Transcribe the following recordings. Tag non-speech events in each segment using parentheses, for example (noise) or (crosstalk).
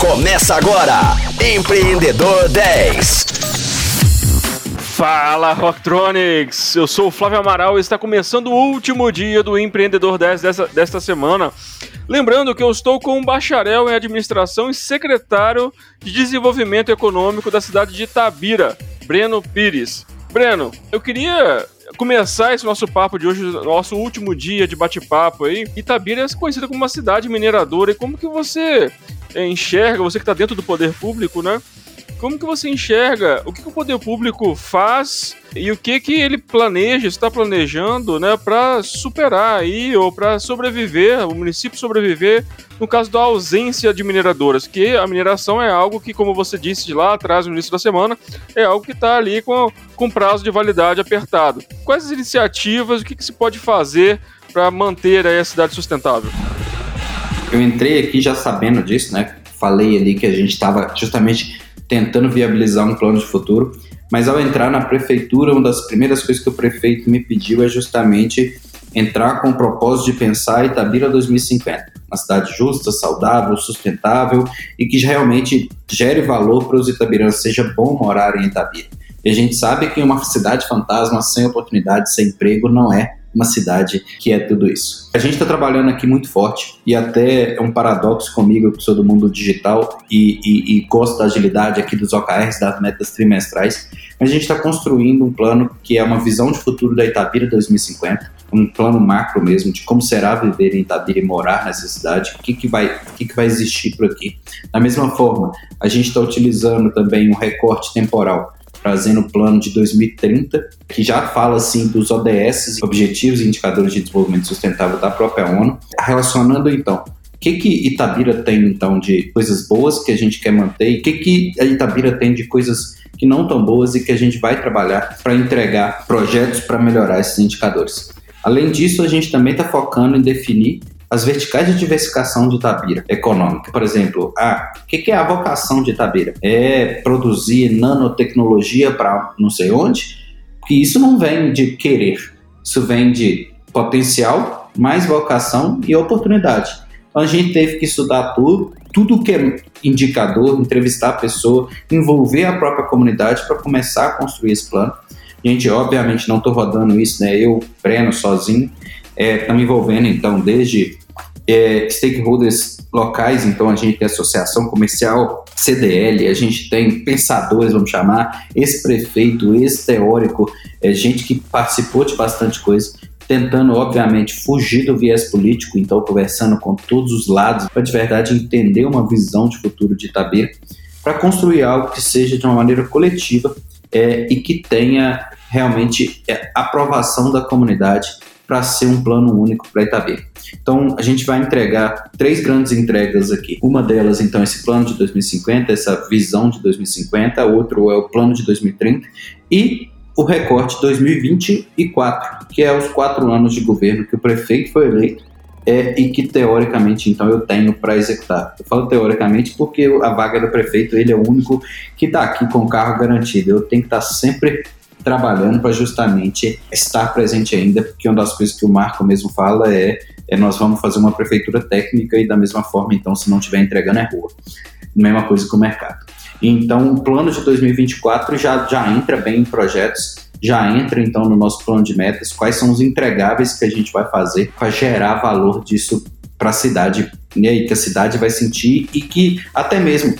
Começa agora, Empreendedor 10. Fala Rocktronics, eu sou o Flávio Amaral e está começando o último dia do Empreendedor 10 dessa, desta semana. Lembrando que eu estou com um bacharel em administração e secretário de desenvolvimento econômico da cidade de Itabira, Breno Pires. Breno, eu queria começar esse nosso papo de hoje, nosso último dia de bate-papo aí. Itabira é conhecida como uma cidade mineradora e como que você enxerga, você que está dentro do poder público, né? Como que você enxerga o que, que o poder público faz e o que que ele planeja, está planejando, né, para superar aí ou para sobreviver, o município sobreviver no caso da ausência de mineradoras, que a mineração é algo que, como você disse lá atrás no início da semana, é algo que está ali com, com prazo de validade apertado. Quais as iniciativas, o que, que se pode fazer para manter a cidade sustentável? Eu entrei aqui já sabendo disso, né? Falei ali que a gente estava justamente tentando viabilizar um plano de futuro. Mas ao entrar na prefeitura, uma das primeiras coisas que o prefeito me pediu é justamente entrar com o propósito de pensar Itabira 2050, uma cidade justa, saudável, sustentável e que realmente gere valor para os itabirantes, seja bom morar em Itabira. E a gente sabe que uma cidade fantasma sem oportunidade, sem emprego, não é uma cidade que é tudo isso. A gente está trabalhando aqui muito forte e até é um paradoxo comigo, que sou do mundo digital e, e, e gosto da agilidade aqui dos OKRs, das metas trimestrais, mas a gente está construindo um plano que é uma visão de futuro da Itabira 2050, um plano macro mesmo de como será viver em Itabira e morar nessa cidade, o que, que, vai, o que, que vai existir por aqui. Da mesma forma, a gente está utilizando também um recorte temporal trazendo o plano de 2030, que já fala assim dos ODS, Objetivos e Indicadores de Desenvolvimento Sustentável da própria ONU, relacionando então o que, que Itabira tem então de coisas boas que a gente quer manter e o que, que a Itabira tem de coisas que não tão boas e que a gente vai trabalhar para entregar projetos para melhorar esses indicadores. Além disso, a gente também está focando em definir as verticais de diversificação de Itabira econômica. Por exemplo, ah, o que, é a vocação de Itabira? É produzir nanotecnologia para não sei onde? Porque isso não vem de querer, isso vem de potencial, mais vocação e oportunidade. Então a gente teve que estudar tudo, tudo que é indicador, entrevistar a pessoa, envolver a própria comunidade para começar a construir esse plano. Gente, obviamente não estou rodando isso, né? Eu, Breno, sozinho, estamos é, envolvendo então desde é, stakeholders locais, então a gente tem associação comercial, CDL, a gente tem pensadores, vamos chamar, ex-prefeito, ex-teórico, é, gente que participou de bastante coisa, tentando, obviamente, fugir do viés político, então conversando com todos os lados, para de verdade entender uma visão de futuro de Itabira, para construir algo que seja de uma maneira coletiva é, e que tenha realmente é, aprovação da comunidade para ser um plano único para Itabira. Então, a gente vai entregar três grandes entregas aqui. Uma delas, então, esse plano de 2050, essa visão de 2050, outro é o plano de 2030 e o recorte 2024, que é os quatro anos de governo que o prefeito foi eleito é, e que teoricamente então eu tenho para executar. Eu falo teoricamente porque a vaga do prefeito ele é o único que está aqui com o carro garantido. Eu tenho que estar tá sempre trabalhando para justamente estar presente ainda, porque uma das coisas que o Marco mesmo fala é, é nós vamos fazer uma prefeitura técnica e da mesma forma, então, se não estiver entregando é rua. Mesma coisa com o mercado. Então, o plano de 2024 já, já entra bem em projetos, já entra então no nosso plano de metas, quais são os entregáveis que a gente vai fazer para gerar valor disso para a cidade, né, que a cidade vai sentir e que até mesmo,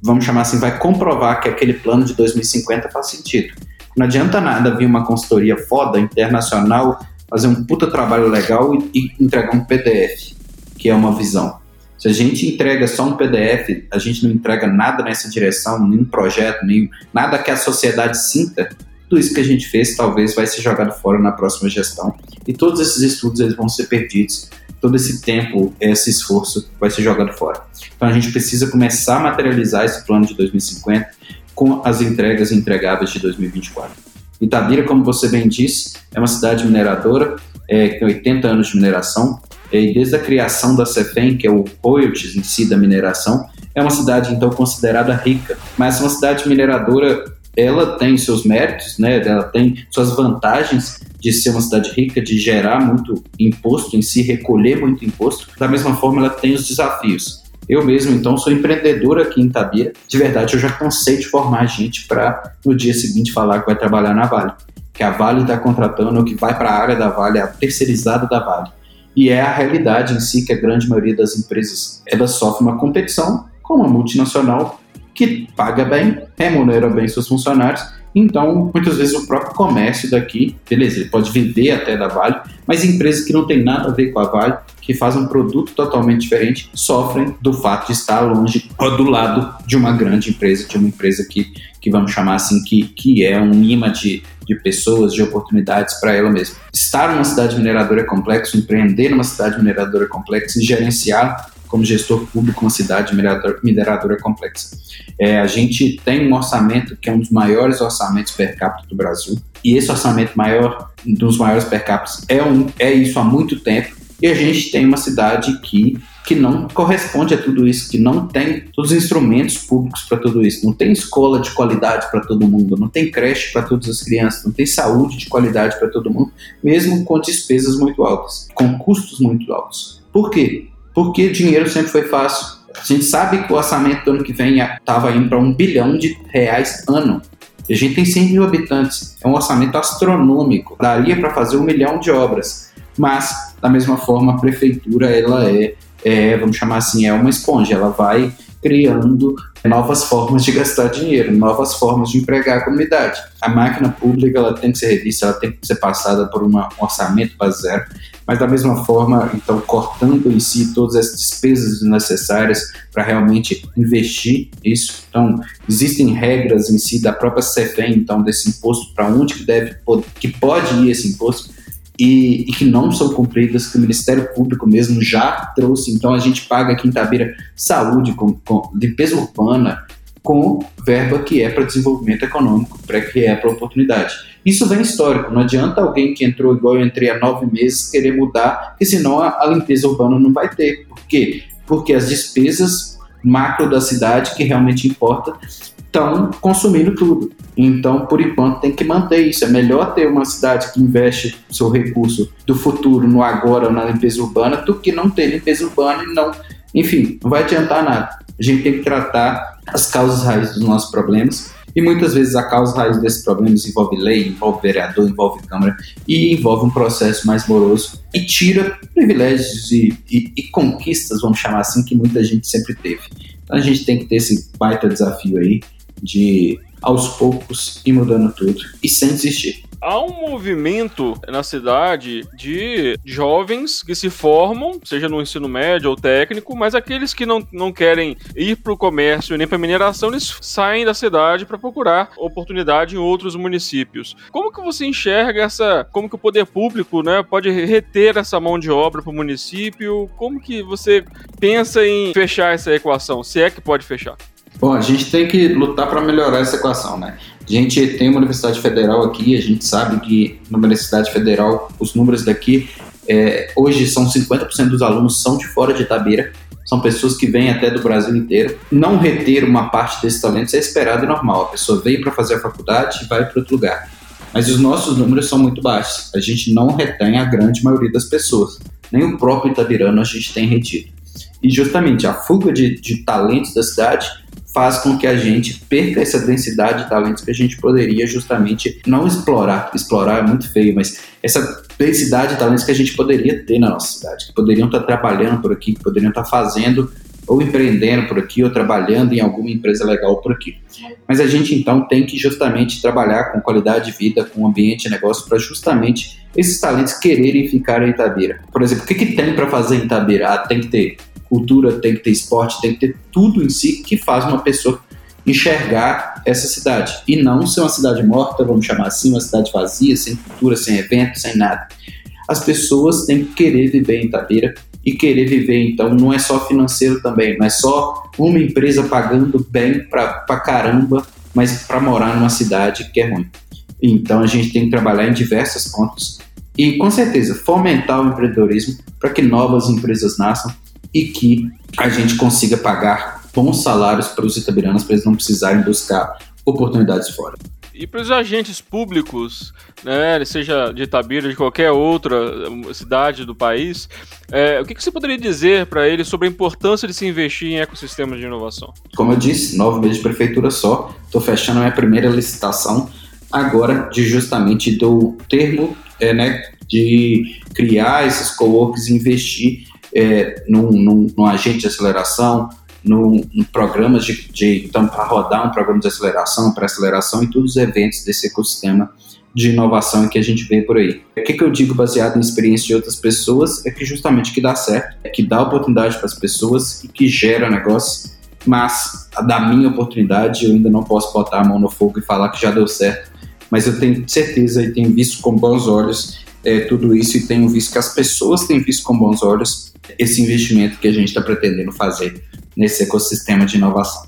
vamos chamar assim, vai comprovar que aquele plano de 2050 faz sentido. Não adianta nada vir uma consultoria foda, internacional, fazer um puta trabalho legal e, e entregar um PDF, que é uma visão. Se a gente entrega só um PDF, a gente não entrega nada nessa direção, nenhum projeto, nenhum, nada que a sociedade sinta, tudo isso que a gente fez talvez vai ser jogado fora na próxima gestão. E todos esses estudos eles vão ser perdidos. Todo esse tempo, esse esforço vai ser jogado fora. Então a gente precisa começar a materializar esse plano de 2050 com as entregas entregáveis de 2024. Itabira, como você bem disse, é uma cidade mineradora, é, tem 80 anos de mineração, e desde a criação da CEFEM, que é o royalties em si da mineração, é uma cidade então considerada rica, mas uma cidade mineradora ela tem seus méritos, né? Ela tem suas vantagens de ser uma cidade rica, de gerar muito imposto em si, recolher muito imposto. Da mesma forma, ela tem os desafios. Eu mesmo, então, sou empreendedor aqui em Itabira. De verdade, eu já cansei de formar gente para no dia seguinte falar que vai trabalhar na Vale. Que a Vale está contratando, que vai para a área da Vale, a terceirizada da Vale. E é a realidade em si que a grande maioria das empresas elas sofre uma competição com uma multinacional que paga bem, remunera bem seus funcionários então, muitas vezes o próprio comércio daqui, beleza, ele pode vender até da Vale, mas empresas que não têm nada a ver com a Vale, que fazem um produto totalmente diferente, sofrem do fato de estar longe ou do lado de uma grande empresa, de uma empresa que, que vamos chamar assim, que, que é um imã de, de pessoas, de oportunidades para ela mesma. Estar numa cidade mineradora é complexo, empreender numa cidade mineradora é complexo e gerenciar como gestor público uma cidade mineradora, mineradora complexa. É, a gente tem um orçamento que é um dos maiores orçamentos per capita do Brasil, e esse orçamento maior, dos maiores per capita, é, um, é isso há muito tempo, e a gente tem uma cidade que, que não corresponde a tudo isso, que não tem todos os instrumentos públicos para tudo isso, não tem escola de qualidade para todo mundo, não tem creche para todas as crianças, não tem saúde de qualidade para todo mundo, mesmo com despesas muito altas, com custos muito altos. Por quê? Porque dinheiro sempre foi fácil. A gente sabe que o orçamento do ano que vem estava indo para um bilhão de reais ano. E a gente tem 100 mil habitantes. É um orçamento astronômico. Daria para fazer um milhão de obras. Mas, da mesma forma, a prefeitura, ela é, é, vamos chamar assim, é uma esponja. Ela vai criando novas formas de gastar dinheiro, novas formas de empregar a comunidade. A máquina pública ela tem que ser revista, ela tem que ser passada por uma, um orçamento base zero, mas da mesma forma, então, cortando em si todas as despesas necessárias para realmente investir isso. Então, existem regras em si da própria CEFEM, então, desse imposto, para onde que deve, que pode ir esse imposto, e, e, que não são cumpridas, que o Ministério Público mesmo já trouxe. Então, a gente paga aqui em Tabira saúde, com, com limpeza urbana, com verba que é para desenvolvimento econômico, para que é para oportunidade. Isso vem histórico, não adianta alguém que entrou igual eu entrei há nove meses querer mudar, porque senão a, a limpeza urbana não vai ter. Por quê? Porque as despesas macro da cidade, que realmente importa, estão consumindo tudo. Então, por enquanto, tem que manter isso. É melhor ter uma cidade que investe seu recurso do futuro no agora, na limpeza urbana, do que não ter limpeza urbana e não. Enfim, não vai adiantar nada. A gente tem que tratar as causas raízes dos nossos problemas. E muitas vezes a causa raiz desses problemas envolve lei, envolve vereador, envolve Câmara e envolve um processo mais moroso e tira privilégios e, e, e conquistas, vamos chamar assim, que muita gente sempre teve. Então a gente tem que ter esse baita desafio aí de aos poucos ir mudando tudo e sem desistir há um movimento na cidade de jovens que se formam, seja no ensino médio ou técnico, mas aqueles que não, não querem ir para o comércio nem para mineração, eles saem da cidade para procurar oportunidade em outros municípios. Como que você enxerga essa, como que o poder público, né, pode reter essa mão de obra para o município? Como que você pensa em fechar essa equação, se é que pode fechar? Bom, a gente tem que lutar para melhorar essa equação, né? A gente tem uma universidade federal aqui, a gente sabe que na universidade federal os números daqui é, hoje são 50% dos alunos são de fora de Itabira, são pessoas que vêm até do Brasil inteiro. Não reter uma parte desses talentos é esperado e normal. A pessoa veio para fazer a faculdade e vai para outro lugar. Mas os nossos números são muito baixos. A gente não retém a grande maioria das pessoas. Nem o próprio Itabirano a gente tem retido. E justamente a fuga de, de talentos da cidade faz com que a gente perca essa densidade de talentos que a gente poderia justamente não explorar. Explorar é muito feio, mas essa densidade de talentos que a gente poderia ter na nossa cidade, que poderiam estar trabalhando por aqui, que poderiam estar fazendo ou empreendendo por aqui, ou trabalhando em alguma empresa legal por aqui. Mas a gente então tem que justamente trabalhar com qualidade de vida, com ambiente de negócio, para justamente esses talentos quererem ficar em Itabira. Por exemplo, o que, que tem para fazer em Itabira? Ah, tem que ter cultura, tem que ter esporte, tem que ter tudo em si que faz uma pessoa enxergar essa cidade. E não ser uma cidade morta, vamos chamar assim, uma cidade vazia, sem cultura, sem evento, sem nada. As pessoas têm que querer viver em Itabeira e querer viver, então, não é só financeiro também, não é só uma empresa pagando bem pra, pra caramba, mas para morar numa cidade que é ruim. Então a gente tem que trabalhar em diversos pontos e, com certeza, fomentar o empreendedorismo para que novas empresas nasçam e que a gente consiga pagar bons salários para os itabiranos para eles não precisarem buscar oportunidades fora. E para os agentes públicos, né, seja de Itabira, de qualquer outra cidade do país, é, o que, que você poderia dizer para eles sobre a importância de se investir em ecossistemas de inovação? Como eu disse, nove meses de prefeitura só, estou fechando a minha primeira licitação agora de justamente do termo é, né, de criar esses co-works e investir é, num, num, num agente de aceleração, no, no programas de, de então para rodar um programa de aceleração, para aceleração e todos os eventos desse ecossistema de inovação que a gente vê por aí. O que, que eu digo baseado em experiência de outras pessoas é que justamente que dá certo, é que dá oportunidade para as pessoas e que gera negócio, mas da minha oportunidade eu ainda não posso botar a mão no fogo e falar que já deu certo, mas eu tenho certeza e tenho visto com bons olhos é, tudo isso e tenho visto que as pessoas têm visto com bons olhos esse investimento que a gente está pretendendo fazer nesse ecossistema de inovação.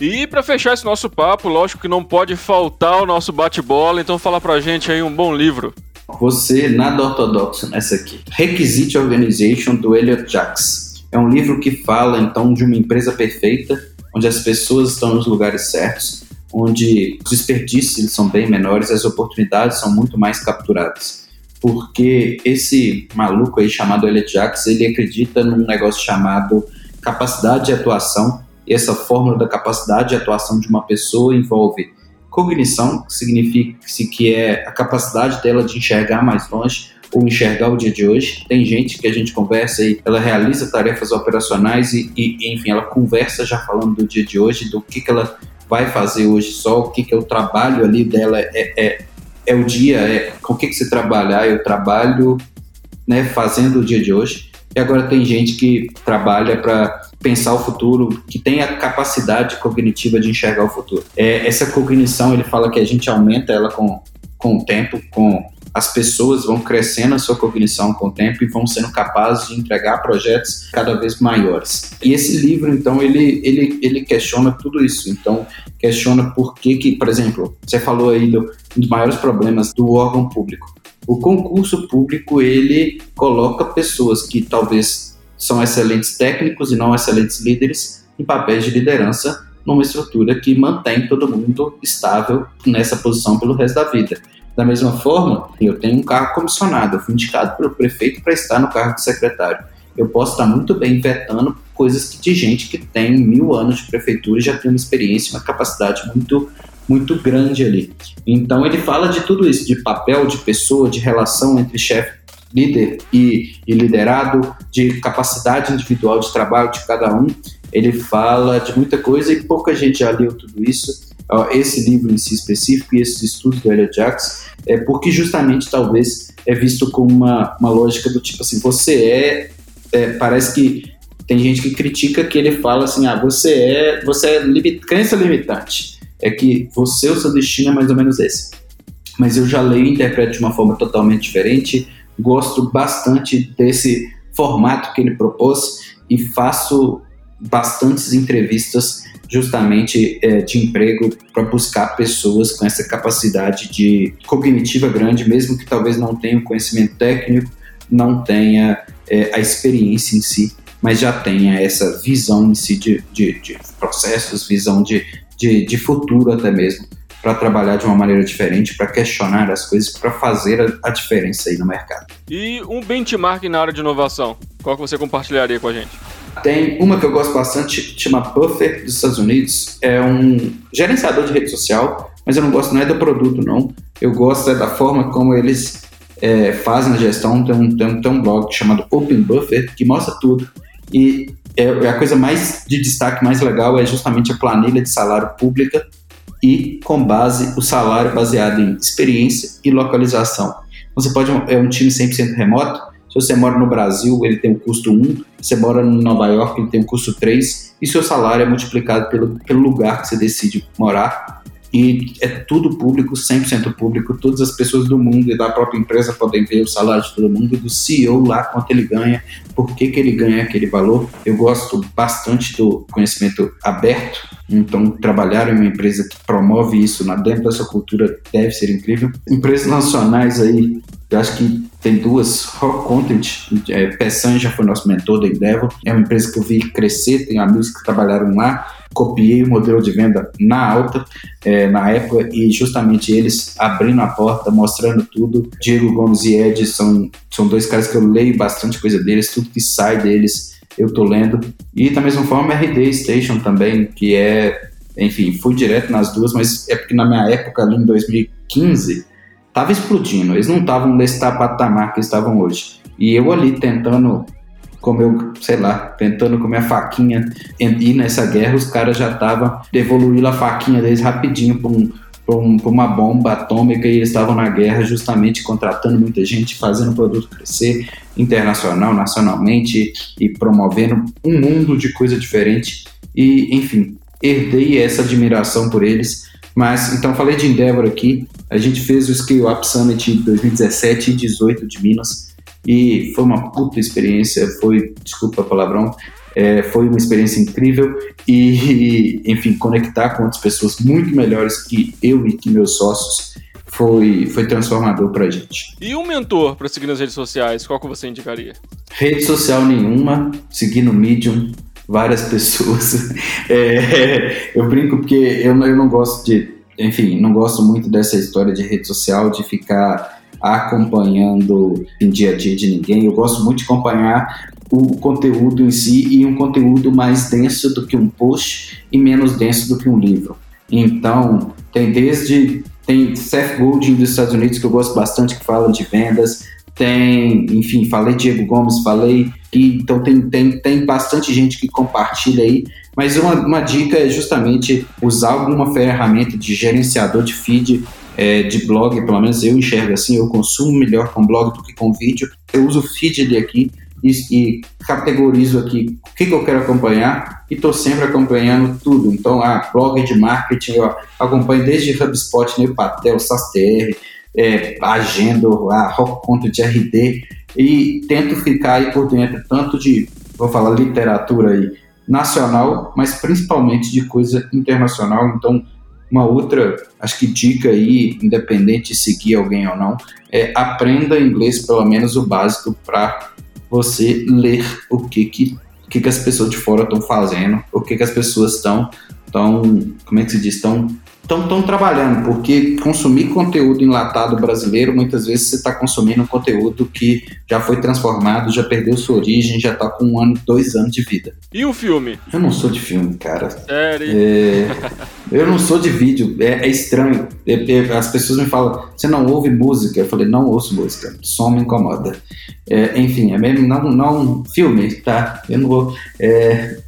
E para fechar esse nosso papo, lógico que não pode faltar o nosso bate-bola, então fala pra gente aí um bom livro. Você nada ortodoxo nessa aqui. Requisite Organization do Elliot Jacks. É um livro que fala então de uma empresa perfeita, onde as pessoas estão nos lugares certos, onde os desperdícios são bem menores, as oportunidades são muito mais capturadas porque esse maluco aí chamado Elliot Jacks, ele acredita num negócio chamado capacidade de atuação, e essa fórmula da capacidade de atuação de uma pessoa envolve cognição, que significa que é a capacidade dela de enxergar mais longe ou enxergar o dia de hoje. Tem gente que a gente conversa e ela realiza tarefas operacionais e, e enfim, ela conversa já falando do dia de hoje, do que, que ela vai fazer hoje só, o que, que é o trabalho ali dela é, é, é o dia, é com o que, que você trabalhar, ah, eu trabalho né, fazendo o dia de hoje. E agora tem gente que trabalha para pensar o futuro, que tem a capacidade cognitiva de enxergar o futuro. É, essa cognição, ele fala que a gente aumenta ela com, com o tempo, com as pessoas vão crescendo a sua cognição com o tempo e vão sendo capazes de entregar projetos cada vez maiores. E esse livro, então, ele, ele, ele questiona tudo isso. Então, questiona por que, que por exemplo, você falou aí do, dos maiores problemas do órgão público. O concurso público, ele coloca pessoas que talvez são excelentes técnicos e não excelentes líderes em papéis de liderança numa estrutura que mantém todo mundo estável nessa posição pelo resto da vida. Da mesma forma, eu tenho um cargo comissionado, eu fui indicado pelo prefeito para estar no cargo de secretário. Eu posso estar muito bem vetando coisas de gente que tem mil anos de prefeitura e já tem uma experiência, uma capacidade muito muito grande ali. Então ele fala de tudo isso, de papel, de pessoa, de relação entre chefe, líder e, e liderado, de capacidade individual de trabalho de cada um. Ele fala de muita coisa e pouca gente já leu tudo isso. Esse livro em si específico e esses estudos do Elliot Jacks, é porque justamente talvez é visto como uma, uma lógica do tipo assim, você é, é parece que tem gente que critica que ele fala assim, ah, você é, você é limit, crença limitante é que você, o seu destino é mais ou menos esse. Mas eu já leio e interpreto de uma forma totalmente diferente, gosto bastante desse formato que ele propôs e faço bastantes entrevistas justamente é, de emprego para buscar pessoas com essa capacidade de cognitiva grande, mesmo que talvez não tenha o conhecimento técnico, não tenha é, a experiência em si, mas já tenha essa visão em si de, de, de processos, visão de, de, de futuro até mesmo, para trabalhar de uma maneira diferente, para questionar as coisas, para fazer a, a, diferença aí no mercado. E um benchmark na área de inovação, qual que você compartilharia com a gente? Tem uma que eu gosto bastante, chama Buffer dos Estados Unidos, é um gerenciador de rede social, mas eu não gosto não é do produto não, eu gosto é da forma como eles é, fazem a gestão, tem um, tem, um, tem um blog chamado Open Buffer que mostra tudo. E é, é, a coisa mais de destaque, mais legal, é justamente a planilha de salário pública e com base o salário baseado em experiência e localização. Você pode é um time 100% remoto. Se você mora no Brasil, ele tem um custo 1, você mora em Nova York, ele tem um custo 3, e seu salário é multiplicado pelo, pelo lugar que você decide morar e é tudo público, 100% público, todas as pessoas do mundo e da própria empresa podem ver o salário de todo mundo, do CEO lá, quanto ele ganha, por que, que ele ganha aquele valor. Eu gosto bastante do conhecimento aberto, então trabalhar em uma empresa que promove isso dentro da sua cultura deve ser incrível. Empresas nacionais aí, eu acho que tem duas, Rock Content, é, já foi nosso mentor da Endeavor, é uma empresa que eu vi crescer, tenho amigos que trabalharam lá, copiei o modelo de venda na alta, é, na época, e justamente eles abrindo a porta, mostrando tudo. Diego Gomes e Ed são, são dois caras que eu leio bastante coisa deles, tudo que sai deles eu tô lendo. E da mesma forma, RD Station também, que é, enfim, fui direto nas duas, mas é porque na minha época, ali em 2015, tava explodindo. Eles não estavam nesse patamar que estavam hoje. E eu ali tentando com meu, sei lá, tentando com minha faquinha ir nessa guerra, os caras já estavam evoluindo a faquinha deles rapidinho para um, um, uma bomba atômica e eles estavam na guerra justamente contratando muita gente, fazendo o produto crescer internacional, nacionalmente e promovendo um mundo de coisa diferente. E, enfim, herdei essa admiração por eles. Mas, então, falei de Endeavor aqui. A gente fez o Scale Up Summit 2017 e 2018 de Minas e foi uma puta experiência, foi, desculpa o palavrão, é, foi uma experiência incrível e, enfim, conectar com outras pessoas muito melhores que eu e que meus sócios foi, foi transformador pra gente. E um mentor para seguir nas redes sociais, qual que você indicaria? Rede social nenhuma, seguir no Medium, várias pessoas. (laughs) É, eu brinco porque eu, eu não gosto de, enfim, não gosto muito dessa história de rede social, de ficar acompanhando em dia a dia de ninguém. Eu gosto muito de acompanhar o conteúdo em si e um conteúdo mais denso do que um post e menos denso do que um livro. Então, tem desde tem Seth Godin dos Estados Unidos que eu gosto bastante que fala de vendas, tem, enfim, falei Diego Gomes, falei e então tem, tem, tem bastante gente que compartilha aí, mas uma, uma dica é justamente usar alguma ferramenta de gerenciador de feed é, de blog, pelo menos eu enxergo assim, eu consumo melhor com blog do que com vídeo. Eu uso o feed ali aqui e, e categorizo aqui o que, que eu quero acompanhar e estou sempre acompanhando tudo. Então, ah, blog de marketing, eu acompanho desde HubSpot, Patel, SaaSTR, é, Agenda, a Rock Content de RD e tento ficar aí por dentro tanto de, vou falar literatura aí, nacional, mas principalmente de coisa internacional. Então, uma outra, acho que dica aí, independente de seguir alguém ou não, é aprenda inglês pelo menos o básico para você ler o que que, o que que as pessoas de fora estão fazendo, o que que as pessoas estão, tão, como é que se diz, estão estão trabalhando, porque consumir conteúdo enlatado brasileiro, muitas vezes você está consumindo um conteúdo que já foi transformado, já perdeu sua origem, já está com um ano, dois anos de vida. E o filme? Eu não sou de filme, cara. Sério? É, eu não sou de vídeo, é, é estranho. É, é, as pessoas me falam, você não ouve música? Eu falei, não ouço música, som me incomoda. É, enfim, é mesmo, não, não filme, tá? Eu não vou.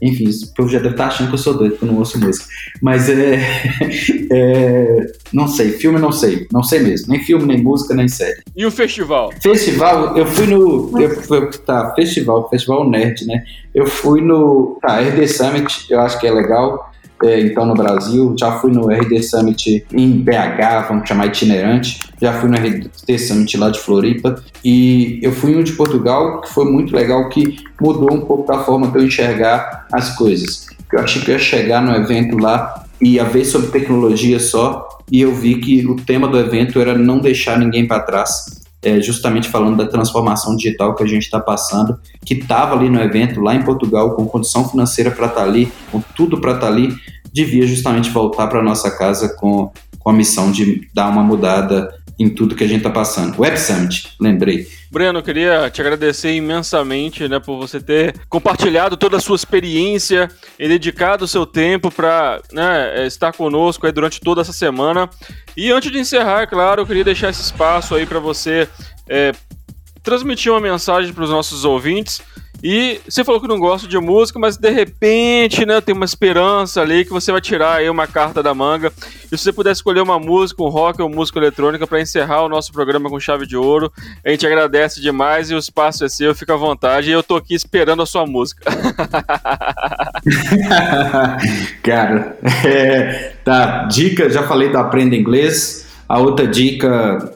Enfim, o povo já deve estar tá achando que eu sou doido, que eu não ouço música. Mas é, (laughs) é. Não sei, filme não sei, não sei mesmo. Nem filme, nem música, nem série. E o festival? Festival, eu fui no. Eu, tá, festival, festival nerd, né? Eu fui no. Tá, RD Summit, eu acho que é legal é, então no Brasil, já fui no RD Summit em BH, vamos chamar itinerante, já fui no RD Summit lá de Floripa e eu fui um de Portugal que foi muito legal, que mudou um pouco da forma que eu enxergar as coisas. Eu achei que eu ia chegar no evento lá e ia ver sobre tecnologia só e eu vi que o tema do evento era não deixar ninguém para trás é, justamente falando da transformação digital que a gente está passando, que estava ali no evento, lá em Portugal, com condição financeira para estar tá ali, com tudo para estar tá ali, devia justamente voltar para nossa casa com, com a missão de dar uma mudada em tudo que a gente está passando. Web Summit, lembrei. Breno, eu queria te agradecer imensamente né, por você ter compartilhado toda a sua experiência e dedicado o seu tempo para né, estar conosco aí durante toda essa semana. E antes de encerrar, é claro, eu queria deixar esse espaço aí para você é, transmitir uma mensagem para os nossos ouvintes e você falou que não gosta de música, mas de repente, né, tem uma esperança ali que você vai tirar aí uma carta da manga. E se você puder escolher uma música, um rock ou música eletrônica para encerrar o nosso programa com chave de ouro, a gente agradece demais e o espaço é seu, fica à vontade. E eu tô aqui esperando a sua música. (laughs) Cara, é, tá, dica, já falei do Aprenda Inglês. A outra dica,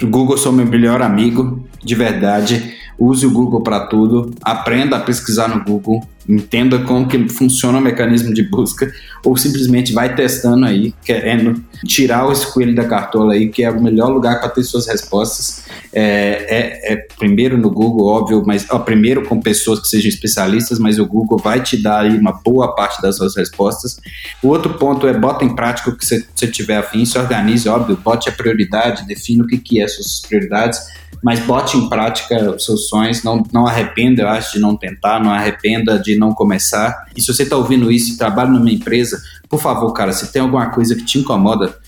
Google sou meu melhor amigo, de verdade Use o Google para tudo, aprenda a pesquisar no Google. entenda como que funciona o mecanismo de busca, ou simplesmente vai testando aí, querendo tirar esse coelho da cartola aí, que é o melhor lugar para ter suas respostas. É, é, é, primeiro no Google, óbvio, mas ó, primeiro com pessoas que sejam especialistas, mas o Google vai te dar aí uma boa parte das suas respostas. O outro ponto é bota em prática o que você, você tiver afim, se organize, óbvio, bote a prioridade, defina o que, que é suas prioridades mas bote em prática os seus sonhos, não, não arrependa, eu acho, de não tentar, não arrependa de não começar. E se você está ouvindo isso e trabalha numa empresa, por favor, cara, se tem alguma coisa que te incomoda,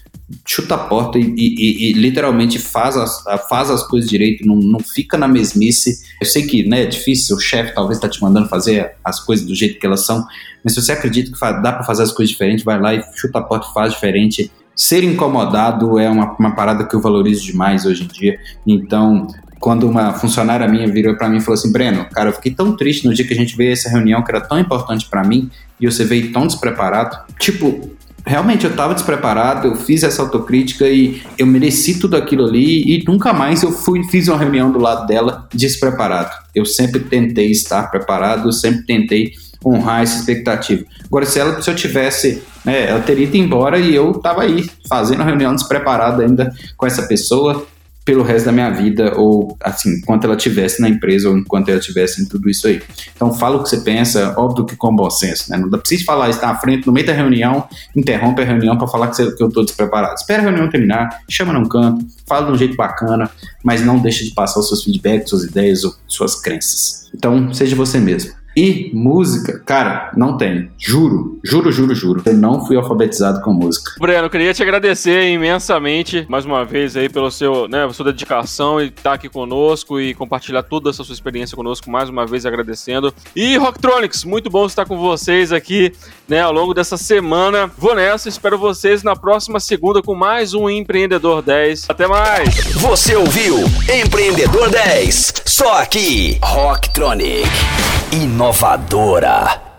chuta a porta e, e, e, literalmente faz as, faz as coisas direito, não, não fica na mesmice. Eu sei que né, é difícil, o chefe talvez está te mandando fazer as coisas do jeito que elas são, mas se você acredita que dá para fazer as coisas diferentes, vai lá e chuta a porta e faz diferente ser incomodado é uma, uma parada que eu valorizo demais hoje em dia. Então, quando uma funcionária minha virou para mim e falou assim: Breno, cara, eu fiquei tão triste no dia que a gente veio essa reunião que era tão importante para mim e você veio tão despreparado. Tipo, realmente eu tava despreparado, eu fiz essa autocrítica e eu mereci tudo aquilo ali e nunca mais eu fui fiz uma reunião do lado dela despreparado. Eu sempre tentei estar preparado, sempre tentei honrar essa expectativa. Agora, se, ela, se eu tivesse, né, ela teria ido embora e eu estava aí fazendo a reunião despreparada ainda com essa pessoa pelo resto da minha vida, ou assim, enquanto ela estivesse na empresa ou enquanto ela estivesse em tudo isso aí. Então, fala o que você pensa, óbvio que com bom senso, né? Não precisa falar isso na frente, no meio da reunião, interrompe a reunião para falar que, você, que eu estou despreparado. Espera a reunião terminar, chama num canto, fala de um jeito bacana, mas não deixe de passar os seus feedbacks, suas ideias ou suas crenças. Então, seja você mesmo. E música, cara, não tem. Juro, juro, juro, juro. Eu não fui alfabetizado com música. Breno, queria te agradecer imensamente mais uma vez aí pelo seu, né, sua dedicação e estar tá aqui conosco e compartilhar toda essa sua experiência conosco mais uma vez agradecendo. E Rocktronics, muito bom estar com vocês aqui, né, ao longo dessa semana. Vou nessa, espero vocês na próxima segunda com mais um Empreendedor 10. Até mais. Você ouviu Empreendedor 10, só aqui Rocktronic inovadora.